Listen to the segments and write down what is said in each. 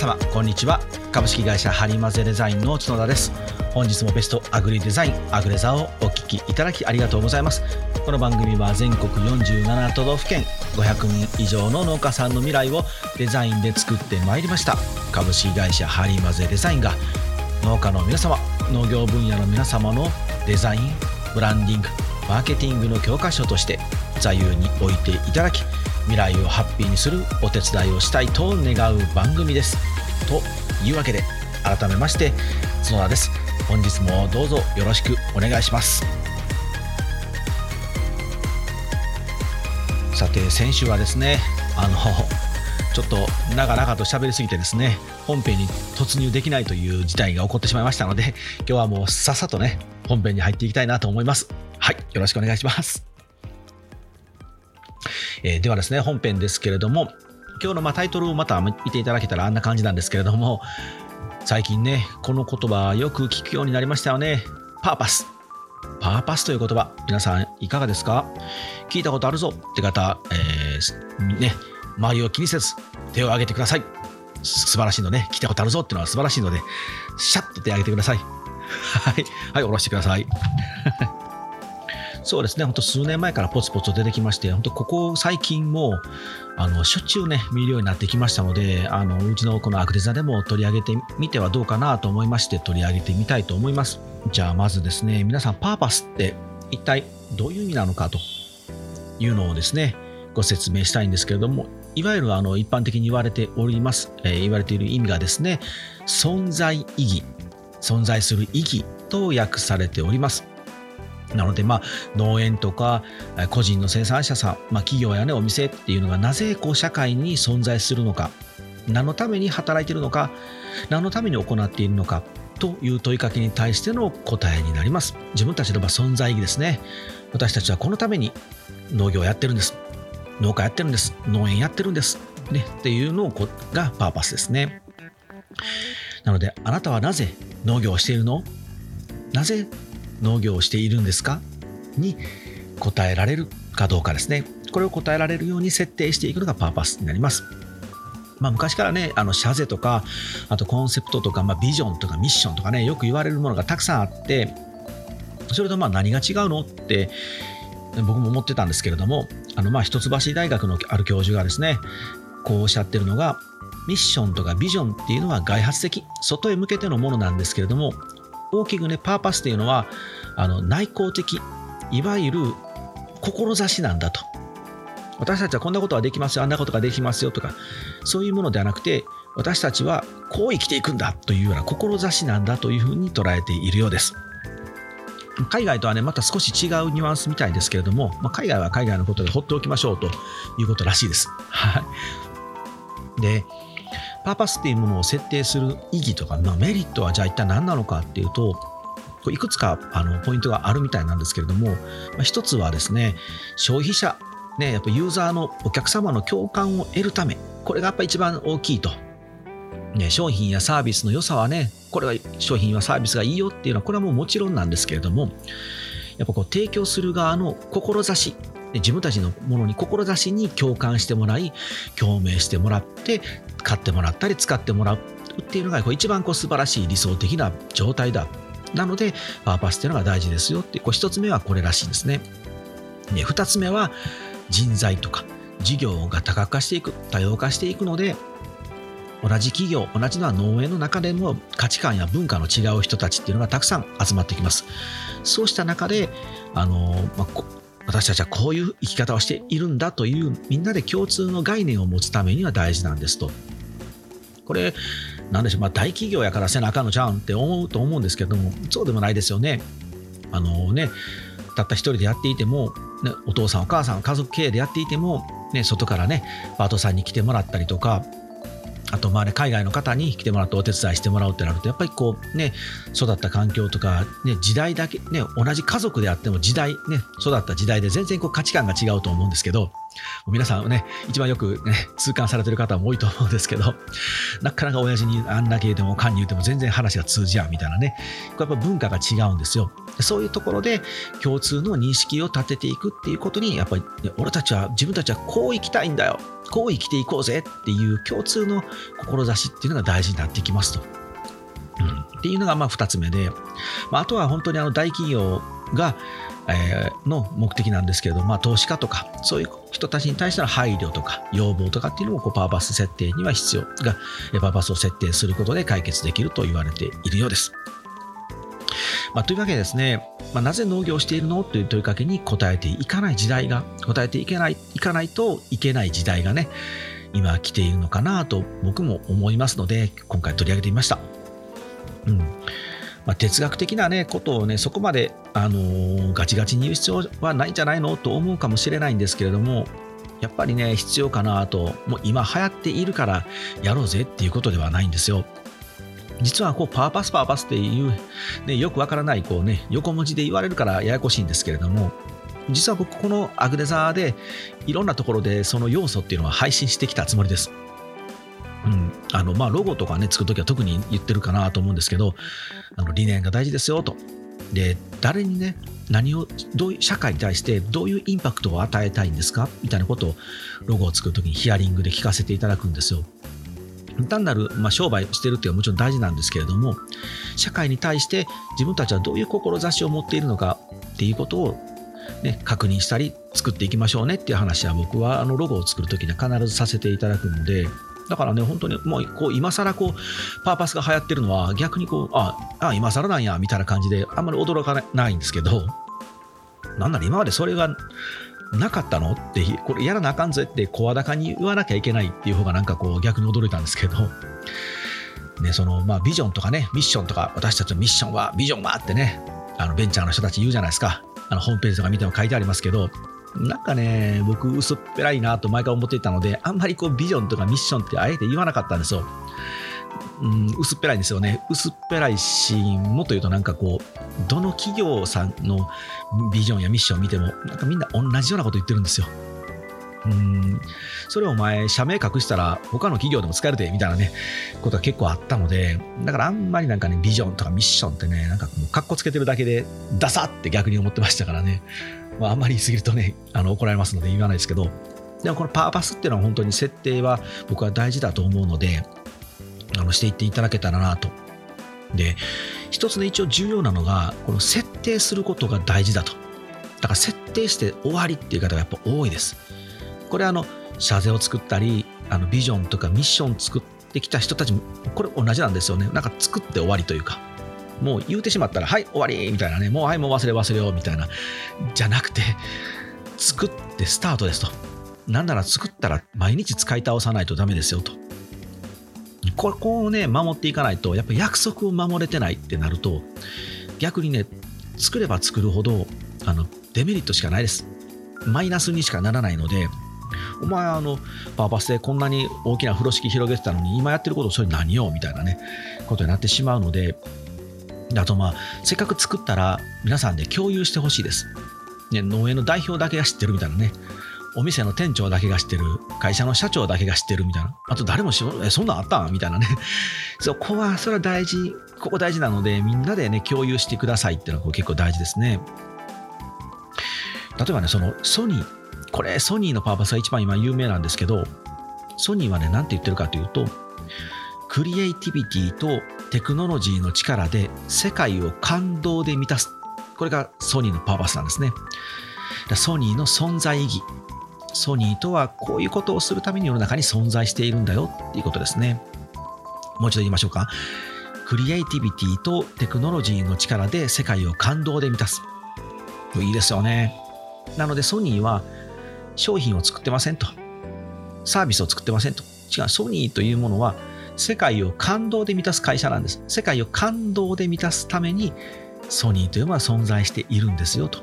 様こんにちは。株式会社ハリマゼデザインの角田です。本日もベストアグリデザインアグレザをお聞きいただきありがとうございます。この番組は全国47都道府県500人以上の農家さんの未来をデザインで作ってまいりました。株式会社ハリマゼデザインが農家の皆様農業分野の皆様のデザインブランディングマーケティングの教科書として座右に置いていただき未来をハッピーにするお手伝いをしたいと願う番組です。というわけで改めまして角田です。本日もどうぞよろしくお願いします。さて先週はですねあのちょっと長々と喋りすぎてですね本編に突入できないという事態が起こってしまいましたので今日はもうさっさとね本編に入っていきたいなと思います。はいよろしくお願いします。えー、ではですね、本編ですけれども、今日のまタイトルをまた見ていただけたらあんな感じなんですけれども、最近ね、この言葉よく聞くようになりましたよね。パーパス。パーパスという言葉、皆さんいかがですか？聞いたことあるぞって方、えー、ね、周りを気にせず手を挙げてください。素晴らしいのね、聞いたことあるぞっていうのは素晴らしいので、シャッと手を挙げてください。はい、はい、下ろしてください。そうですね、本当数年前からポツポツ出てきまして、本当ここ最近も、あの、しょっちゅうね、見るようになってきましたので、あの、うちのこのアクデザでも取り上げてみてはどうかなと思いまして、取り上げてみたいと思います。じゃあ、まずですね、皆さん、パーパスって一体どういう意味なのかというのをですね、ご説明したいんですけれども、いわゆるあの一般的に言われております、えー、言われている意味がですね、存在意義、存在する意義と訳されております。なので、まあ、農園とか個人の生産者さん、まあ、企業や、ね、お店っていうのがなぜこう社会に存在するのか何のために働いているのか何のために行っているのかという問いかけに対しての答えになります。自分たちの存在意義ですね。私たちはこのために農業をやってるんです。農家やってるんです。農園やってるんです、ね、っていうのがパーパスですね。なのであなたはなぜ農業をしているの？なぜ農業をしているんですか？に答えられるかどうかですね。これを答えられるように設定していくのがパーパスになります。まあ、昔からね、あの、シャゼとか、あとコンセプトとか、まあ、ビジョンとかミッションとかね、よく言われるものがたくさんあって、それとまあ何が違うのって僕も思ってたんですけれども、あの、まあ、一橋大学のある教授がですね、こうおっしゃってるのが、ミッションとかビジョンっていうのは外発的、外へ向けてのものなんですけれども、大きくね、パーパスっていうのは、あの内向的、いわゆる志なんだと。私たちはこんなことができますよ、あんなことができますよとか、そういうものではなくて、私たちはこう生きていくんだというような志なんだというふうに捉えているようです。海外とはね、また少し違うニュアンスみたいですけれども、まあ、海外は海外のことで放っておきましょうということらしいです。はい。で、パーパスっていうものを設定する意義とか、まあ、メリットはじゃあ一体何なのかっていうといくつかあのポイントがあるみたいなんですけれども、まあ、一つはですね消費者ね、やっぱユーザーのお客様の共感を得るためこれがやっぱ一番大きいと、ね、商品やサービスの良さはねこれは商品やサービスがいいよっていうのはこれはもうもちろんなんですけれどもやっぱこう提供する側の志自分たちのものに志に共感してもらい共鳴してもらって買ってもらったり使ってもらうっていうのが一番こう素晴らしい理想的な状態だ。なのでパーパスっていうのが大事ですよってこう一つ目はこれらしいんですね。で二つ目は人材とか事業が多角化していく多様化していくので同じ企業同じのは農園の中でも価値観や文化の違う人たちっていうのがたくさん集まってきます。そうした中であの、まあ、私たちはこういう生き方をしているんだというみんなで共通の概念を持つためには大事なんですと。これ、なんでしょう、まあ、大企業やからせなあかんのちゃうんって思うと思うんですけども、そうでもないですよね。あのね、たった一人でやっていても、ね、お父さんお母さん家族経営でやっていても、ね、外からねパートさんに来てもらったりとかあとまあね海外の方に来てもらってお手伝いしてもらうってなるとやっぱりこうね育った環境とか、ね、時代だけね同じ家族であっても時代ね育った時代で全然こう価値観が違うと思うんですけど皆さんね、一番よく、ね、痛感されてる方も多いと思うんですけど、なかなか親父にあんだけ言うても、かんに言うても全然話が通じ合うみたいなね、やっぱ文化が違うんですよ。そういうところで共通の認識を立てていくっていうことに、やっぱり、ね、俺たちは、自分たちはこう生きたいんだよ。こう生きていこうぜっていう共通の志っていうのが大事になってきますと。うん、っていうのがまあ2つ目で、まあ、あとは本当にあの大企業が、えー、の目的なんですけれど、まあ、投資家とかそういう人たちに対しての配慮とか要望とかっていうのもこうパーパス設定には必要がパーパスを設定することで解決できると言われているようです。まあ、というわけでですね、まあ、なぜ農業をしているのという問いかけに答えていかない時代が答えていけないいかないといけない時代がね今来ているのかなと僕も思いますので今回取り上げてみました。うんまあ、哲学的な、ね、ことをねそこまで、あのー、ガチガチに言う必要はないんじゃないのと思うかもしれないんですけれどもやっぱりね必要かなともう今流行っているからやろうぜっていうことではないんですよ。実はこうパーパスパーパスっていう、ね、よくわからないこう、ね、横文字で言われるからややこしいんですけれども実は僕このアグデザーでいろんなところでその要素っていうのは配信してきたつもりです。うんあのまあ、ロゴとかね作るときは特に言ってるかなと思うんですけどあの理念が大事ですよとで誰にね何をどういう社会に対してどういうインパクトを与えたいんですかみたいなことをロゴを作るときにヒアリングで聞かせていただくんですよ。単なる、まあ、商売してるっていうのはもちろん大事なんですけれども社会に対して自分たちはどういう志を持っているのかっていうことを、ね、確認したり作っていきましょうねっていう話は僕はあのロゴを作る時には必ずさせていただくのでだからね本当にもうこう今更こうパーパスが流行ってるのは逆にこうああ今更なんやみたいな感じであんまり驚かないんですけどなんなら今までそれがなかったの？ってこれやらなあかんぜって声高に言わなきゃいけないっていう方がなんかこう逆に驚いたんですけど、ねそのまあ、ビジョンとかねミッションとか私たちのミッションはビジョンはってねあのベンチャーの人たち言うじゃないですか。あのホームページとか見ても書いてありますけどなんかね僕薄っぺらいなと毎回思っていたのであんまりこうビジョンとかミッションってあえて言わなかったんですよ。うん、薄っぺらいんですよね。薄っぺらいし、もっと言うとなんかこう、どの企業さんのビジョンやミッションを見ても、なんかみんな同じようなこと言ってるんですよ。うん、それをお前、社名隠したら他の企業でも使えるで、みたいなね、ことが結構あったので、だからあんまりなんかね、ビジョンとかミッションってね、なんかもうカッコつけてるだけで、ダサって逆に思ってましたからね。まあ、あんまり言い過ぎるとね、あの怒られますので言わないですけど、でもこのパーパスっていうのは本当に設定は僕は大事だと思うので、あのしていっていただけたらなと。で、一つね、一応重要なのが、この設定することが大事だと。だから設定して終わりっていう方がやっぱ多いです。これあの、社税を作ったり、あのビジョンとかミッション作ってきた人たちも、これ同じなんですよね。なんか作って終わりというか。もう言うてしまったら、はい、終わりみたいなね、もうはい、もう忘れ忘れようみたいな、じゃなくて、作ってスタートですと。なんなら作ったら毎日使い倒さないとダメですよと。ここをね、守っていかないと、やっぱ約束を守れてないってなると、逆にね、作れば作るほど、あの、デメリットしかないです。マイナスにしかならないので、お前あのパーパスでこんなに大きな風呂敷広げてたのに今やってることそれ何よみたいなねことになってしまうのであとまあせっかく作ったら皆さんで共有してほしいです、ね、農園の代表だけが知ってるみたいなね。お店の店長だけが知ってる会社の社長だけが知ってるみたいな。あと誰も知えそんなんあったんみたいなね。そこはそれは大事。ここ大事なのでみんなでね共有してくださいっていうのは結構大事ですね。例えばねそのソニー。これソニーのパーパスが一番今有名なんですけどソニーはね何て言ってるかというとクリエイティビティとテクノロジーの力で世界を感動で満たすこれがソニーのパーパスなんですねソニーの存在意義ソニーとはこういうことをするために世の中に存在しているんだよっていうことですね。もう一度言いましょうか。クリエイティビティとテクノロジーの力で世界を感動で満たす。いいですよね。なのでソニーは商品を作ってませんと。サービスを作ってませんと。違う、ソニーというものは世界を感動で満たす会社なんです。世界を感動で満たすためにソニーというのは存在しているんですよと。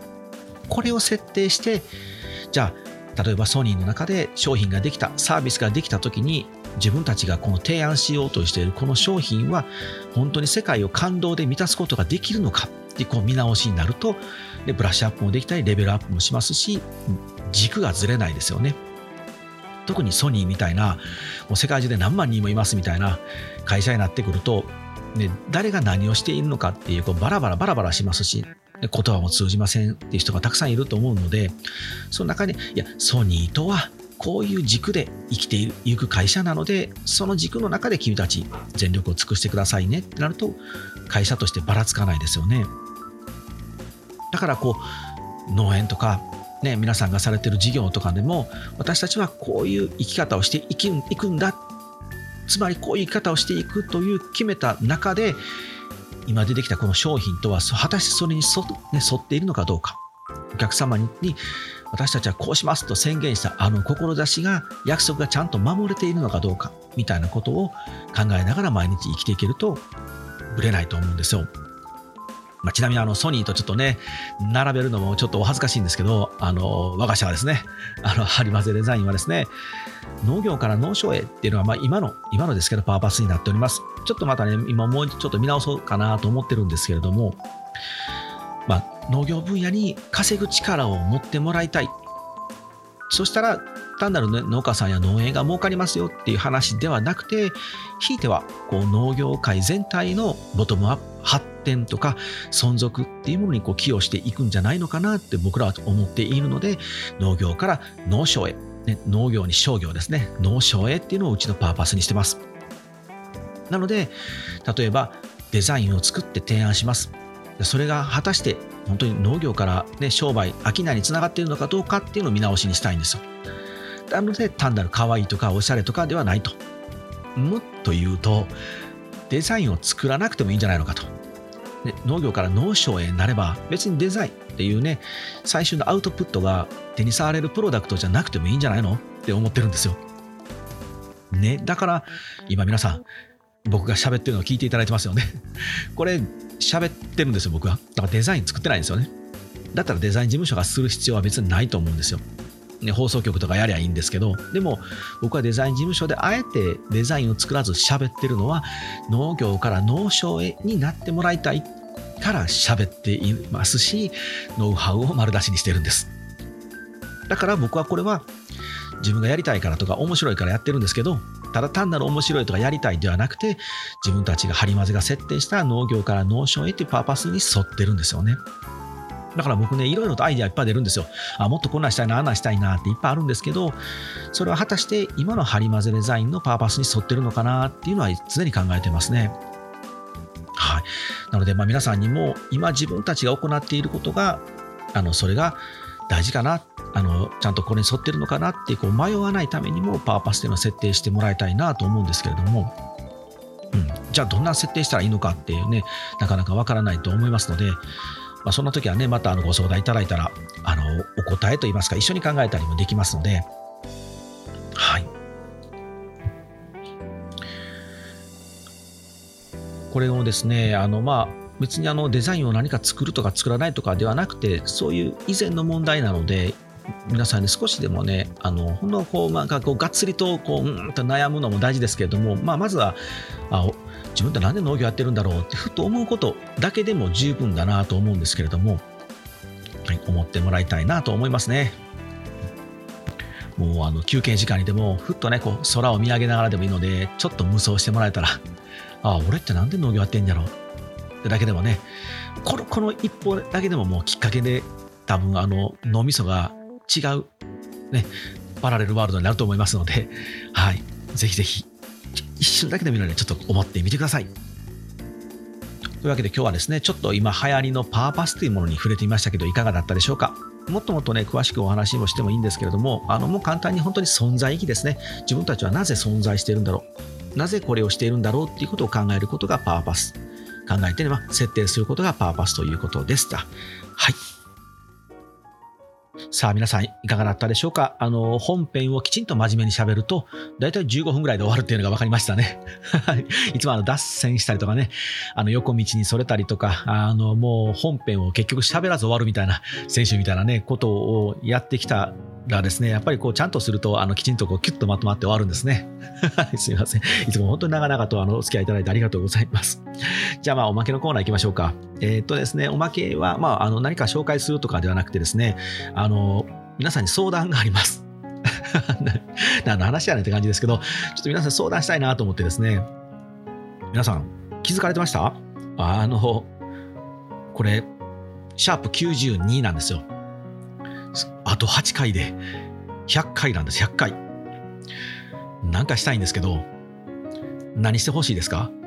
これを設定して、じゃあ例えばソニーの中で商品ができたサービスができた時に自分たちがこの提案しようとしているこの商品は本当に世界を感動で満たすことができるのかってこう見直しになるとでブラッシュアップもできたりレベルアップもしますし軸がずれないですよね特にソニーみたいなもう世界中で何万人もいますみたいな会社になってくると、ね、誰が何をしているのかっていうこうバラバラバラバラしますし言葉も通じませんっていう人がたくさんいると思うのでその中にいやソニーとはこういう軸で生きていく会社なのでその軸の中で君たち全力を尽くしてくださいねってなると会社としてばらつかないですよね。だからこう農園とかね、皆さんがされてる事業とかでも私たちはこういう生き方をしていくんだつまりこういう生き方をしていくという決めた中で今出てきたこの商品とは果たしてそれに沿,、ね、沿っているのかどうかお客様に私たちはこうしますと宣言したあの志が約束がちゃんと守れているのかどうかみたいなことを考えながら毎日生きていけるとぶれないと思うんですよ。まあ、ちなみにあのソニーとちょっとね、並べるのもちょっとお恥ずかしいんですけど、あの我が社はですね、あのハリマゼデザインはですね、農業から農商へっていうのは、まあ、今の、今のですけど、パーパスになっております。ちょっとまたね、今もうちょっと見直そうかなと思ってるんですけれども、まあ、農業分野に稼ぐ力を持ってもらいたい。そしたら、単なる、ね、農家さんや農園が儲かりますよっていう話ではなくて、ひいてはこう農業界全体のボトムアップ発展とか存続っていうものにこう寄与していくんじゃないのかなって僕らは思っているので農業から農商へ、ね、農業に商業ですね農商へっていうのをうちのパーパスにしてます。なので例えばデザインを作って提案します。それが果たして本当に農業から、ね、商売商いにつながっているのかどうかっていうのを見直しにしたいんですよ。なので単なる可愛いとかおしゃれとかではないと。もっと言うとデザインを作らなくてもいいんじゃないのかと。農業から農商へなれば別にデザインっていうね最終のアウトプットが手に触れるプロダクトじゃなくてもいいんじゃないの？って思ってるんですよ。ね、だから今皆さん僕が喋ってるのを聞いていただいてますよね。これ喋ってるんですよ僕は。だからデザイン作ってないんですよね。だったらデザイン事務所がする必要は別にないと思うんですよ。ね、放送局とかやりゃいいんですけどでも僕はデザイン事務所であえてデザインを作らず喋ってるのは農業から農商へになってもらいたいから喋っていますしノウハウを丸出しにしてるんですだから僕はこれは自分がやりたいからとか面白いからやってるんですけどただ単なる面白いとかやりたいではなくて自分たちが張り混ぜが設定した農業から農商へというパーパスに沿ってるんですよね。だから僕ね、いろいろとアイデアいっぱい出るんですよ。あ、もっとこんなんしたいな、あんなんしたいなっていっぱいあるんですけど、それは果たして今のハリマゼデザインのパーパスに沿ってるのかなっていうのは常に考えてますね。はい。なので、ま、皆さんにも今自分たちが行っていることが、あの、それが大事かな、あの、ちゃんとこれに沿ってるのかなってこう迷わないためにもパーパスっていうのを設定してもらいたいなと思うんですけれども、うん、じゃあどんな設定したらいいのかっていうね、なかなかわからないと思いますので、まあ、そんな時はね、またあのご相談いただいたら、あのお答えといいますか、一緒に考えたりもできますので、はい。これをですね、あのまあ、別にあのデザインを何か作るとか作らないとかではなくて、そういう以前の問題なので、皆さんに少しでもね、あのほんのこうなんかこうがっつりとこううんと悩むのも大事ですけれども、まあ、まずはあ自分って何で農業やってるんだろうってふと思うことだけでも十分だなと思うんですけれども、はい、思ってもらいたいなと思いますね。もうあの休憩時間にでもふっとねこう空を見上げながらでもいいのでちょっと無双してもらえたらああ俺って何で農業やってんやろ？うってだけでもねこのこの一歩だけでももうきっかけで多分あの脳みそが違うねパラレルワールドになると思いますのではいぜひぜひ一瞬だけでもいいのでちょっと思ってみてください。というわけで今日はですね、ちょっと今流行りのパーパスというものに触れてみましたけど、いかがだったでしょうか？もっともっとね、詳しくお話もしてもいいんですけれども、あのもう簡単に本当に存在意義ですね。自分たちはなぜ存在しているんだろう？なぜこれをしているんだろうっていうことを考えることがパーパス。考えてねば設定することがパーパスということでした。はい。さあ皆さんいかがだったでしょうか？あの本編をきちんと真面目に喋ると大体15分ぐらいで終わるっていうのが分かりましたねいつもあの脱線したりとかねあの横道にそれたりとかあのもう本編を結局喋らず終わるみたいな選手みたいなねことをやってきたらですね、やっぱりこうちゃんとすると、あのきちんとこうキュッとまとまって終わるんですね。すみません。いつも本当に長々とあのお付き合いいただいてありがとうございます。じゃあまあおまけのコーナー行きましょうか。えー、っとですね、おまけは、まあ、あの何か紹介するとかではなくてですね、あの皆さんに相談があります。何の話やねんって感じですけど、ちょっと皆さん相談したいなと思ってですね、皆さん気づかれてました？あの、これ、シャープ92なんですよ。あと8回で100回なんです、100回。なんかしたいんですけど、何してほしいですか？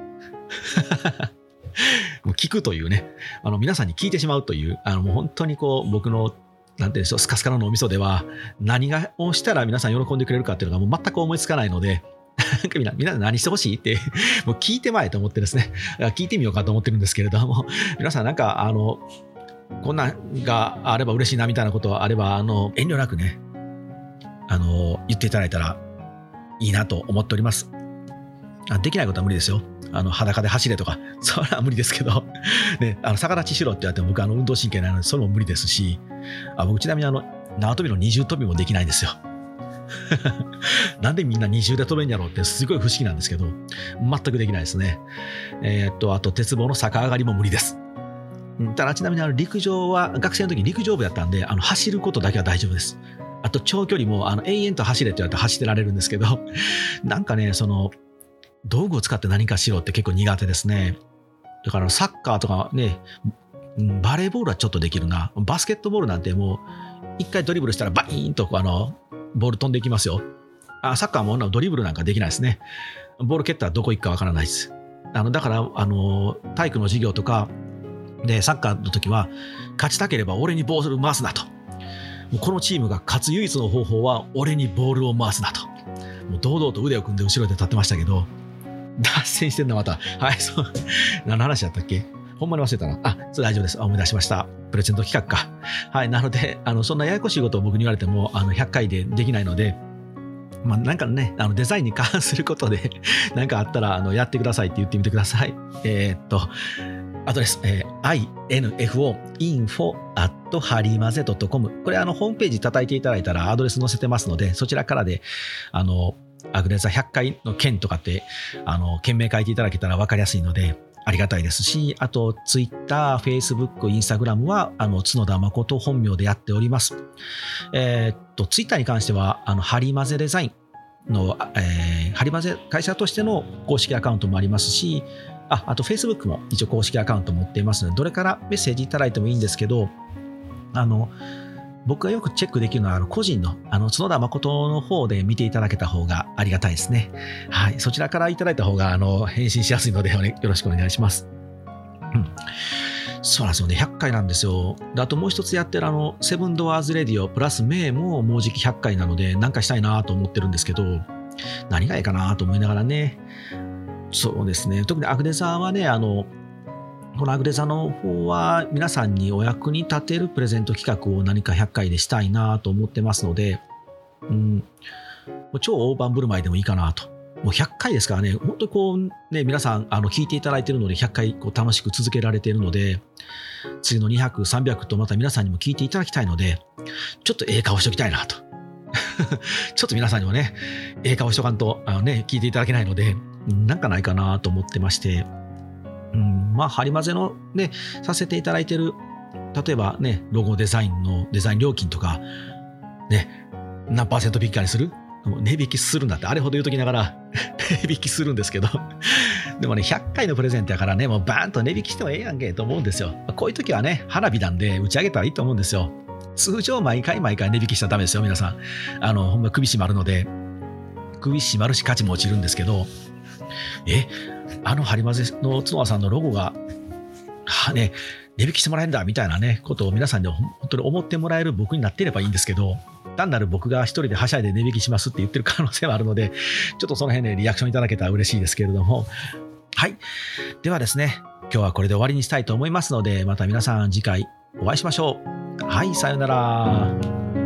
もう聞くというね、あの皆さんに聞いてしまうという、あのもう本当にこう僕のなんていうんでしょう、スカスカの脳みそでは、何がをしたら皆さん喜んでくれるかっていうのがもう全く思いつかないので、みんな、みんな何してほしいって、もう聞いてまえと思ってですね、聞いてみようかと思ってるんですけれども、皆さんなんか、あの、こんなんがあれば嬉しいなみたいなことはあれば、あの、遠慮なくね、あの、言っていただいたらいいなと思っております。あできないことは無理ですよ。あの裸で走れとか、それは無理ですけど、ね、あの逆立ちしろって言われても僕あの運動神経ないのでそれも無理ですし、あ僕ちなみにあの縄跳びの二重跳びもできないんですよ。なんでみんな二重で飛べんやろうってすごい不思議なんですけど、全くできないですね。えー、っと、あと鉄棒の逆上がりも無理です。ただちなみにあの陸上は学生の時陸上部やったんであの走ることだけは大丈夫です。あと長距離もあの延々と走れって言われて走ってられるんですけどなんかねその道具を使って何かしろって結構苦手ですね。だからサッカーとかね、バレーボールはちょっとできるな。バスケットボールなんてもう、一回ドリブルしたらバイーンとあの、ボール飛んでいきますよ。あサッカーもドリブルなんかできないですね。ボール蹴ったらどこ行くかわからないです。あのだから、あの、体育の授業とかでサッカーの時は、勝ちたければ俺にボール回すなと。もうこのチームが勝つ唯一の方法は俺にボールを回すなと。もう堂々と腕を組んで後ろで立ってましたけど、脱線してんな、また。はい、そう。何の話だったっけ？ほんまに忘れたな。あ、それ大丈夫です。思い出しました。プレゼント企画か。はい、なので、あの、そんなややこしいことを僕に言われても、あの、100回でできないので、まあ、なんかね、あのデザインに関することで 何かあったら、あの、やってくださいって言ってみてください。えー、っと、アドレス、えー、info, info, at ハリマゼ .com。これ、あの、ホームページ叩いていただいたらアドレス載せてますので、そちらからで、あの、アグレザ100回の件とかって、あの、件名書いていただけたら分かりやすいので、ありがたいですし、あと、ツイッター、フェイスブック、インスタグラムは、あの、角田誠本名でやっております。えー、っと、ツイッターに関しては、あの、ハリマゼデザインの、えー、ハリマゼ会社としての公式アカウントもありますし、あ、あと、フェイスブックも一応公式アカウント持っていますので、どれからメッセージいただいてもいいんですけど、あの、僕がよくチェックできるのは、あの個人の、あの、角田誠の方で見ていただけた方がありがたいですね。はい。そちらからいただいた方が、あの、返信しやすいので、よろしくお願いします。うん。そうなんですよね。100回なんですよ。であともう一つやってるあの、セブンドアーズレディオプラスメイももうじき100回なので、なんかしたいなと思ってるんですけど、何がいいかなと思いながらね。そうですね。特にアグネさんはね、あの、このアグレザの方は皆さんにお役に立てるプレゼント企画を何か100回でしたいなと思ってますので、うん、超大盤振る舞いでもいいかなと。もう100回ですからね、本当にこうね、皆さんあの聞いていただいているので100回こう楽しく続けられているので、次の200、300とまた皆さんにも聞いていただきたいので、ちょっとええ顔しておきたいなと。ちょっと皆さんにもね、ええ顔しとかんとあの、ね、聞いていただけないので、なんかないかなと思ってまして、うん、まあ、張り混ぜのね、させていただいてる、例えばね、ロゴデザインのデザイン料金とか、ね、何パーセント引き換えにする？値引きするんだって、あれほど言うときながら 値引きするんですけど。でもね、100回のプレゼントやからね、もうバーンと値引きしてもええやんけと思うんですよ。こういう時はね、花火なんで打ち上げたらいいと思うんですよ。通常毎回毎回値引きしちゃダメですよ、皆さん。あの、ほんま首締まるので、首締まるし価値も落ちるんですけど、え、あのハリマゼの角田さんのロゴが、はね、値引きしてもらえるんだみたいなね、ことを皆さんに本当に思ってもらえる僕になっていればいいんですけど、単なる僕が一人ではしゃいで値引きしますって言ってる可能性はあるので、ちょっとその辺でリアクションいただけたら嬉しいですけれども、はい。ではですね、今日はこれで終わりにしたいと思いますので、また皆さん次回お会いしましょう。はい、さようなら。